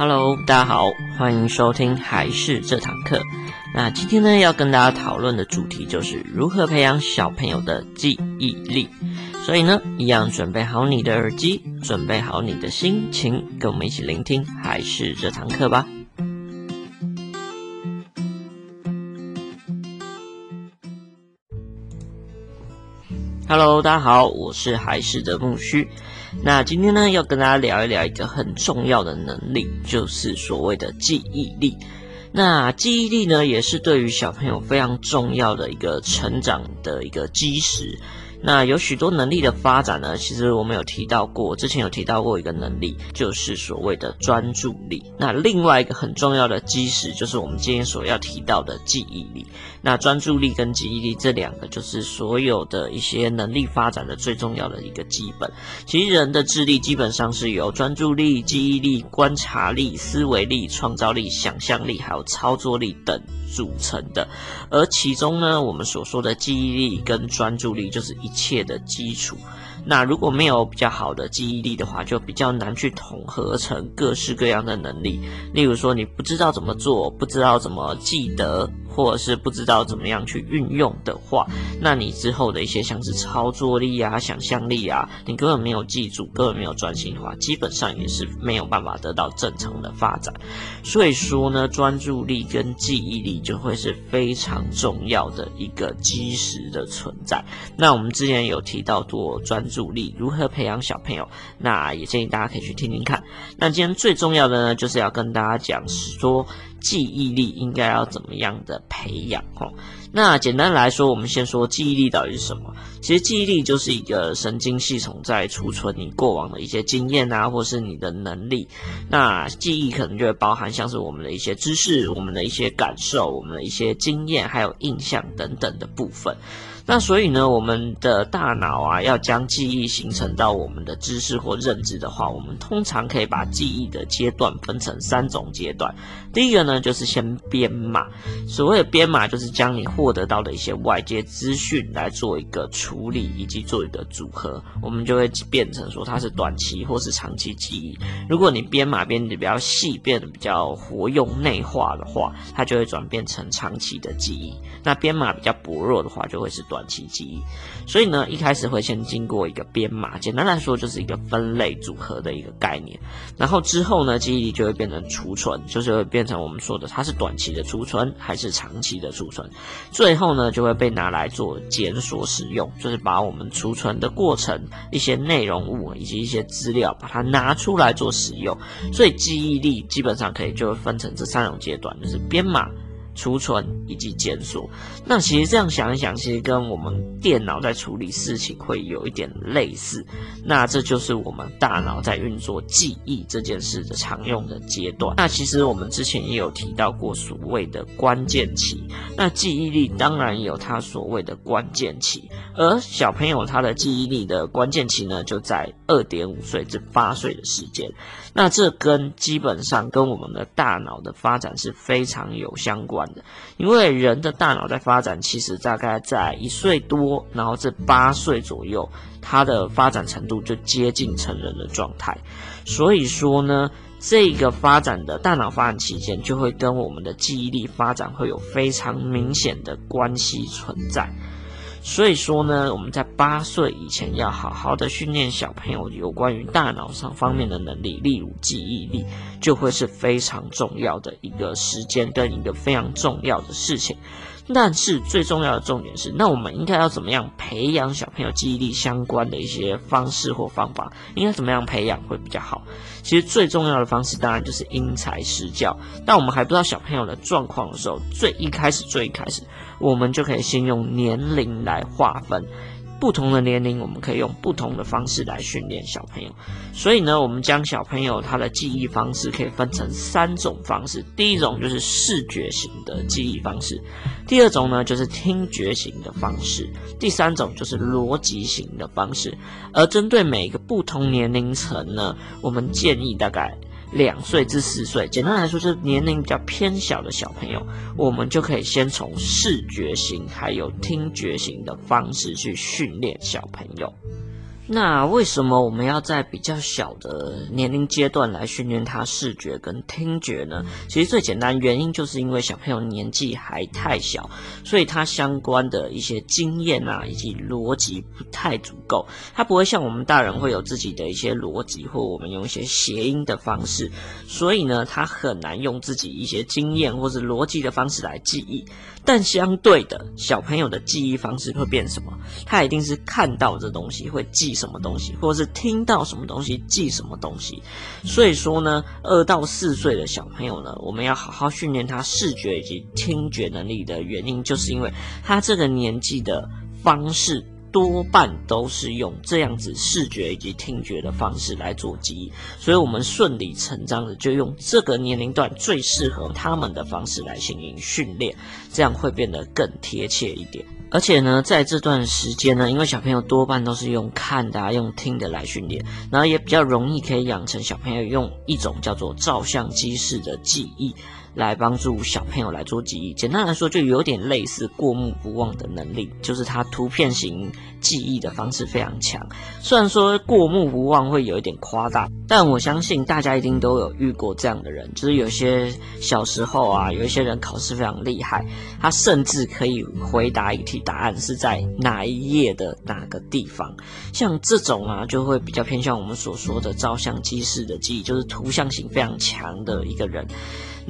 Hello，大家好，欢迎收听还是这堂课。那今天呢，要跟大家讨论的主题就是如何培养小朋友的记忆力。所以呢，一样准备好你的耳机，准备好你的心情，跟我们一起聆听还是这堂课吧。Hello，大家好，我是海市的木须。那今天呢，要跟大家聊一聊一个很重要的能力，就是所谓的记忆力。那记忆力呢，也是对于小朋友非常重要的一个成长的一个基石。那有许多能力的发展呢，其实我们有提到过，之前有提到过一个能力，就是所谓的专注力。那另外一个很重要的基石，就是我们今天所要提到的记忆力。那专注力跟记忆力这两个，就是所有的一些能力发展的最重要的一个基本。其实人的智力基本上是由专注力、记忆力、观察力、思维力、创造力、想象力，还有操作力等组成的。而其中呢，我们所说的记忆力跟专注力，就是一。一切的基础。那如果没有比较好的记忆力的话，就比较难去统合成各式各样的能力。例如说，你不知道怎么做，不知道怎么记得。或者是不知道怎么样去运用的话，那你之后的一些像是操作力啊、想象力啊，你根本没有记住，根本没有专心的话，基本上也是没有办法得到正常的发展。所以说呢，专注力跟记忆力就会是非常重要的一个基石的存在。那我们之前有提到过专注力如何培养小朋友，那也建议大家可以去听听看。那今天最重要的呢，就是要跟大家讲说。记忆力应该要怎么样的培养？齁，那简单来说，我们先说记忆力到底是什么？其实记忆力就是一个神经系统在储存你过往的一些经验啊，或是你的能力。那记忆可能就会包含像是我们的一些知识、我们的一些感受、我们的一些经验，还有印象等等的部分。那所以呢，我们的大脑啊，要将记忆形成到我们的知识或认知的话，我们通常可以把记忆的阶段分成三种阶段。第一个呢，就是先编码。所谓的编码，就是将你获得到的一些外界资讯来做一个处理，以及做一个组合，我们就会变成说它是短期或是长期记忆。如果你编码编得比较细，变得比较活用内化的话，它就会转变成长期的记忆。那编码比较薄弱的话，就会是短短期记忆。所以呢，一开始会先经过一个编码，简单来说就是一个分类组合的一个概念。然后之后呢，记忆力就会变成储存，就是会变成我们说的它是短期的储存还是长期的储存。最后呢，就会被拿来做检索使用，就是把我们储存的过程、一些内容物以及一些资料，把它拿出来做使用。所以记忆力基本上可以就分成这三种阶段，就是编码。储存以及检索，那其实这样想一想，其实跟我们电脑在处理事情会有一点类似。那这就是我们大脑在运作记忆这件事的常用的阶段。那其实我们之前也有提到过所谓的关键期。那记忆力当然有它所谓的关键期，而小朋友他的记忆力的关键期呢，就在二点五岁至八岁的时间。那这跟基本上跟我们的大脑的发展是非常有相关因为人的大脑在发展，其实大概在一岁多，然后至八岁左右，它的发展程度就接近成人的状态。所以说呢，这个发展的大脑发展期间，就会跟我们的记忆力发展会有非常明显的关系存在。所以说呢，我们在八岁以前要好好的训练小朋友有关于大脑上方面的能力，例如记忆力，就会是非常重要的一个时间跟一个非常重要的事情。但是最重要的重点是，那我们应该要怎么样培养小朋友记忆力相关的一些方式或方法？应该怎么样培养会比较好？其实最重要的方式当然就是因材施教。但我们还不知道小朋友的状况的时候，最一开始最一开始，我们就可以先用年龄来划分。不同的年龄，我们可以用不同的方式来训练小朋友。所以呢，我们将小朋友他的记忆方式可以分成三种方式。第一种就是视觉型的记忆方式，第二种呢就是听觉型的方式，第三种就是逻辑型的方式。而针对每一个不同年龄层呢，我们建议大概。两岁至四岁，简单来说就是年龄比较偏小的小朋友，我们就可以先从视觉型还有听觉型的方式去训练小朋友。那为什么我们要在比较小的年龄阶段来训练他视觉跟听觉呢？其实最简单原因就是因为小朋友年纪还太小，所以他相关的一些经验啊以及逻辑不太足够，他不会像我们大人会有自己的一些逻辑，或我们用一些谐音的方式，所以呢，他很难用自己一些经验或是逻辑的方式来记忆。但相对的，小朋友的记忆方式会变什么？他一定是看到这东西会记什么东西，或者是听到什么东西记什么东西。所以说呢，二到四岁的小朋友呢，我们要好好训练他视觉以及听觉能力的原因，就是因为他这个年纪的方式。多半都是用这样子视觉以及听觉的方式来做记忆，所以我们顺理成章的就用这个年龄段最适合他们的方式来进行训练，这样会变得更贴切一点。而且呢，在这段时间呢，因为小朋友多半都是用看的啊，用听的来训练，然后也比较容易可以养成小朋友用一种叫做照相机式的记忆。来帮助小朋友来做记忆，简单来说，就有点类似过目不忘的能力，就是他图片型记忆的方式非常强。虽然说过目不忘会有一点夸大，但我相信大家一定都有遇过这样的人，就是有些小时候啊，有一些人考试非常厉害，他甚至可以回答一题答案是在哪一页的哪个地方。像这种啊，就会比较偏向我们所说的照相机式的记忆，就是图像型非常强的一个人。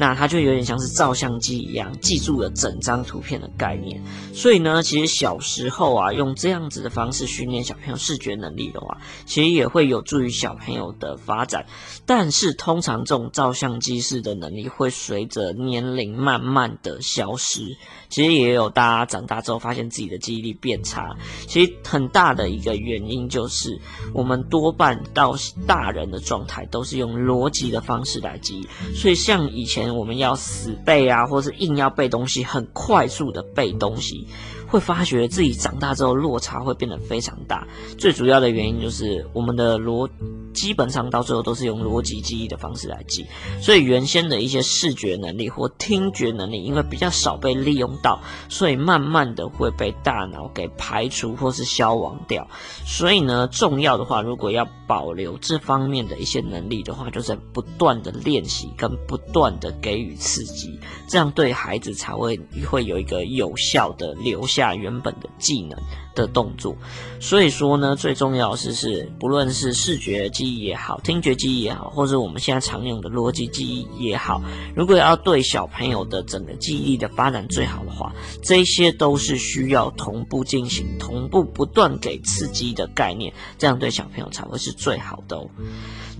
那他就有点像是照相机一样，记住了整张图片的概念。所以呢，其实小时候啊，用这样子的方式训练小朋友视觉能力的话，其实也会有助于小朋友的发展。但是通常这种照相机式的能力会随着年龄慢慢的消失。其实也有大家长大之后发现自己的记忆力变差。其实很大的一个原因就是，我们多半到大人的状态都是用逻辑的方式来记忆。所以像以前。我们要死背啊，或是硬要背东西，很快速的背东西，会发觉自己长大之后落差会变得非常大。最主要的原因就是我们的逻基本上到最后都是用逻辑记忆的方式来记，所以原先的一些视觉能力或听觉能力，因为比较少被利用到，所以慢慢的会被大脑给排除或是消亡掉。所以呢，重要的话，如果要保留这方面的一些能力的话，就是不断的练习跟不断的给予刺激，这样对孩子才会会有一个有效的留下下原本的技能的动作。所以说呢，最重要的是是，不论是视觉记忆也好，听觉记忆也好，或者我们现在常用的逻辑记忆也好，如果要对小朋友的整个记忆力的发展最好的话，这些都是需要同步进行、同步不断给刺激的概念，这样对小朋友才会是最好的哦。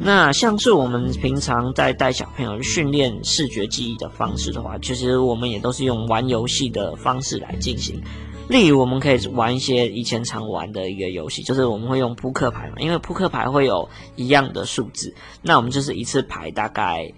那像是我们平常在带小朋友训练视觉记忆的方式的话，其实我们也都是用玩游戏的方式来进行。例如，我们可以玩一些以前常玩的一个游戏，就是我们会用扑克牌嘛，因为扑克牌会有一样的数字，那我们就是一次牌大概。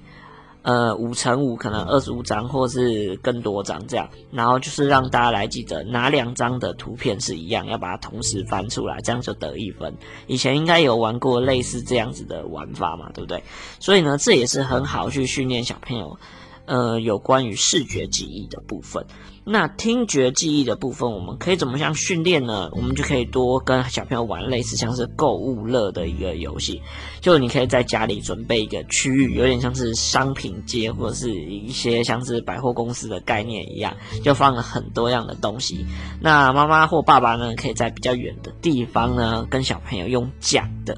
呃，五乘五可能二十五张，或是更多张这样，然后就是让大家来记得哪两张的图片是一样，要把它同时翻出来，这样就得一分。以前应该有玩过类似这样子的玩法嘛，对不对？所以呢，这也是很好去训练小朋友。呃，有关于视觉记忆的部分，那听觉记忆的部分，我们可以怎么样训练呢？我们就可以多跟小朋友玩类似像是购物乐的一个游戏，就你可以在家里准备一个区域，有点像是商品街或者是一些像是百货公司的概念一样，就放了很多样的东西。那妈妈或爸爸呢，可以在比较远的地方呢，跟小朋友用讲的。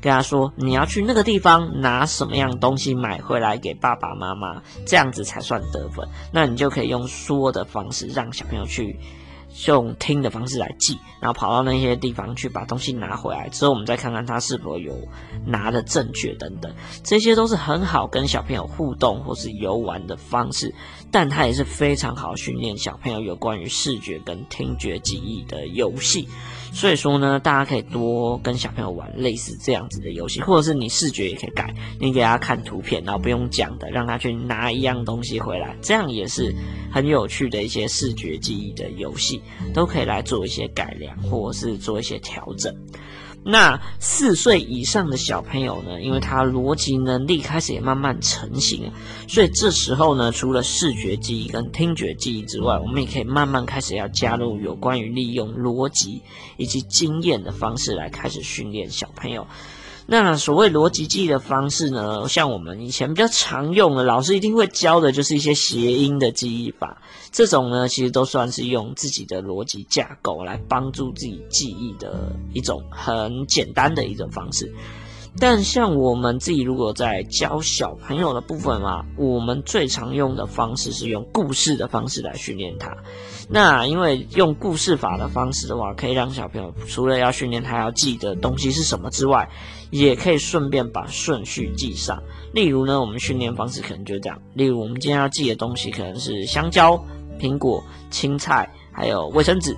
跟他说，你要去那个地方拿什么样东西买回来给爸爸妈妈，这样子才算得分。那你就可以用说的方式让小朋友去用听的方式来记，然后跑到那些地方去把东西拿回来之后，我们再看看他是否有拿的正确等等。这些都是很好跟小朋友互动或是游玩的方式，但它也是非常好训练小朋友有关于视觉跟听觉记忆的游戏。所以说呢，大家可以多跟小朋友玩类似这样子的游戏，或者是你视觉也可以改，你给他看图片，然后不用讲的，让他去拿一样东西回来，这样也是很有趣的一些视觉记忆的游戏，都可以来做一些改良，或者是做一些调整。那四岁以上的小朋友呢，因为他逻辑能力开始也慢慢成型，所以这时候呢，除了视觉记忆跟听觉记忆之外，我们也可以慢慢开始要加入有关于利用逻辑以及经验的方式来开始训练小朋友。那所谓逻辑记忆的方式呢，像我们以前比较常用的，老师一定会教的，就是一些谐音的记忆法。这种呢，其实都算是用自己的逻辑架构来帮助自己记忆的一种很简单的一种方式。但像我们自己如果在教小朋友的部分嘛，我们最常用的方式是用故事的方式来训练他。那因为用故事法的方式的话，可以让小朋友除了要训练他要记的东西是什么之外，也可以顺便把顺序记上。例如呢，我们训练方式可能就这样。例如我们今天要记的东西可能是香蕉、苹果、青菜，还有卫生纸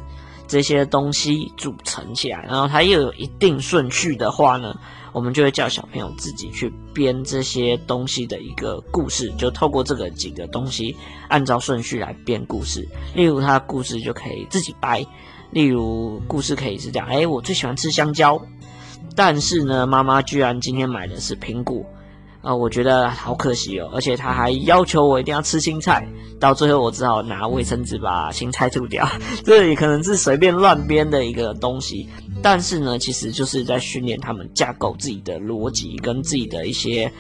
这些东西组成起来，然后它又有一定顺序的话呢，我们就会叫小朋友自己去编这些东西的一个故事，就透过这个几个东西按照顺序来编故事。例如，他的故事就可以自己掰。例如，故事可以是这样：哎，我最喜欢吃香蕉，但是呢，妈妈居然今天买的是苹果。啊、我觉得好可惜哦，而且他还要求我一定要吃青菜，到最后我只好拿卫生纸把青菜吐掉。这也可能是随便乱编的一个东西，但是呢，其实就是在训练他们架构自己的逻辑跟自己的一些，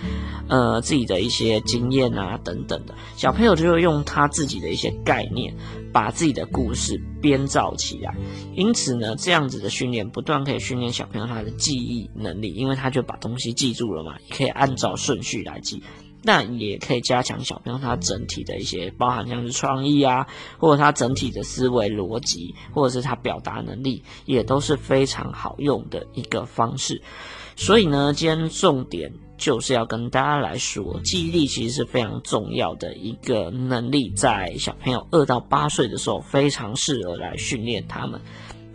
呃，自己的一些经验啊等等的。小朋友就会用他自己的一些概念，把自己的故事编造起来。因此呢，这样子的训练不断可以训练小朋友他的记忆能力，因为他就把东西记住了嘛，可以按照顺序来记，那也可以加强小朋友他整体的一些，包含像是创意啊，或者他整体的思维逻辑，或者是他表达能力，也都是非常好用的一个方式。所以呢，今天重点就是要跟大家来说，记忆力其实是非常重要的一个能力，在小朋友二到八岁的时候，非常适合来训练他们。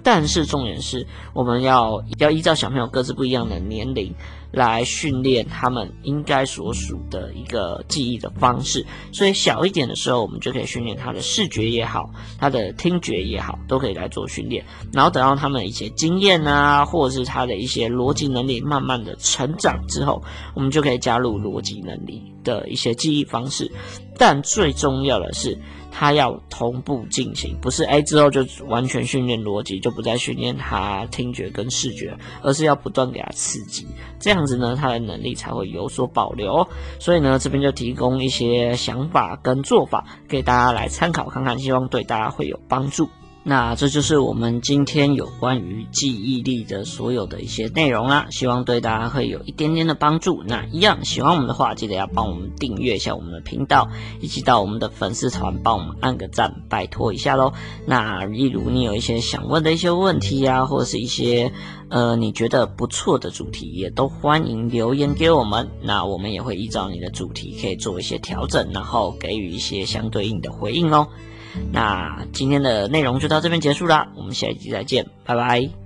但是重点是，我们要要依照小朋友各自不一样的年龄来训练他们应该所属的一个记忆的方式。所以小一点的时候，我们就可以训练他的视觉也好，他的听觉也好，都可以来做训练。然后等到他们一些经验啊，或者是他的一些逻辑能力慢慢的成长之后，我们就可以加入逻辑能力的一些记忆方式。但最重要的是，它要同步进行，不是哎之后就完全训练逻辑，就不再训练它听觉跟视觉，而是要不断给它刺激，这样子呢，它的能力才会有所保留。所以呢，这边就提供一些想法跟做法给大家来参考看看，希望对大家会有帮助。那这就是我们今天有关于记忆力的所有的一些内容啦，希望对大家会有一点点的帮助。那一样喜欢我们的话，记得要帮我们订阅一下我们的频道，以及到我们的粉丝团帮我们按个赞，拜托一下喽。那例如你有一些想问的一些问题呀，或者是一些呃你觉得不错的主题，也都欢迎留言给我们。那我们也会依照你的主题可以做一些调整，然后给予一些相对应的回应哦。那今天的内容就到这边结束啦，我们下一集再见，拜拜。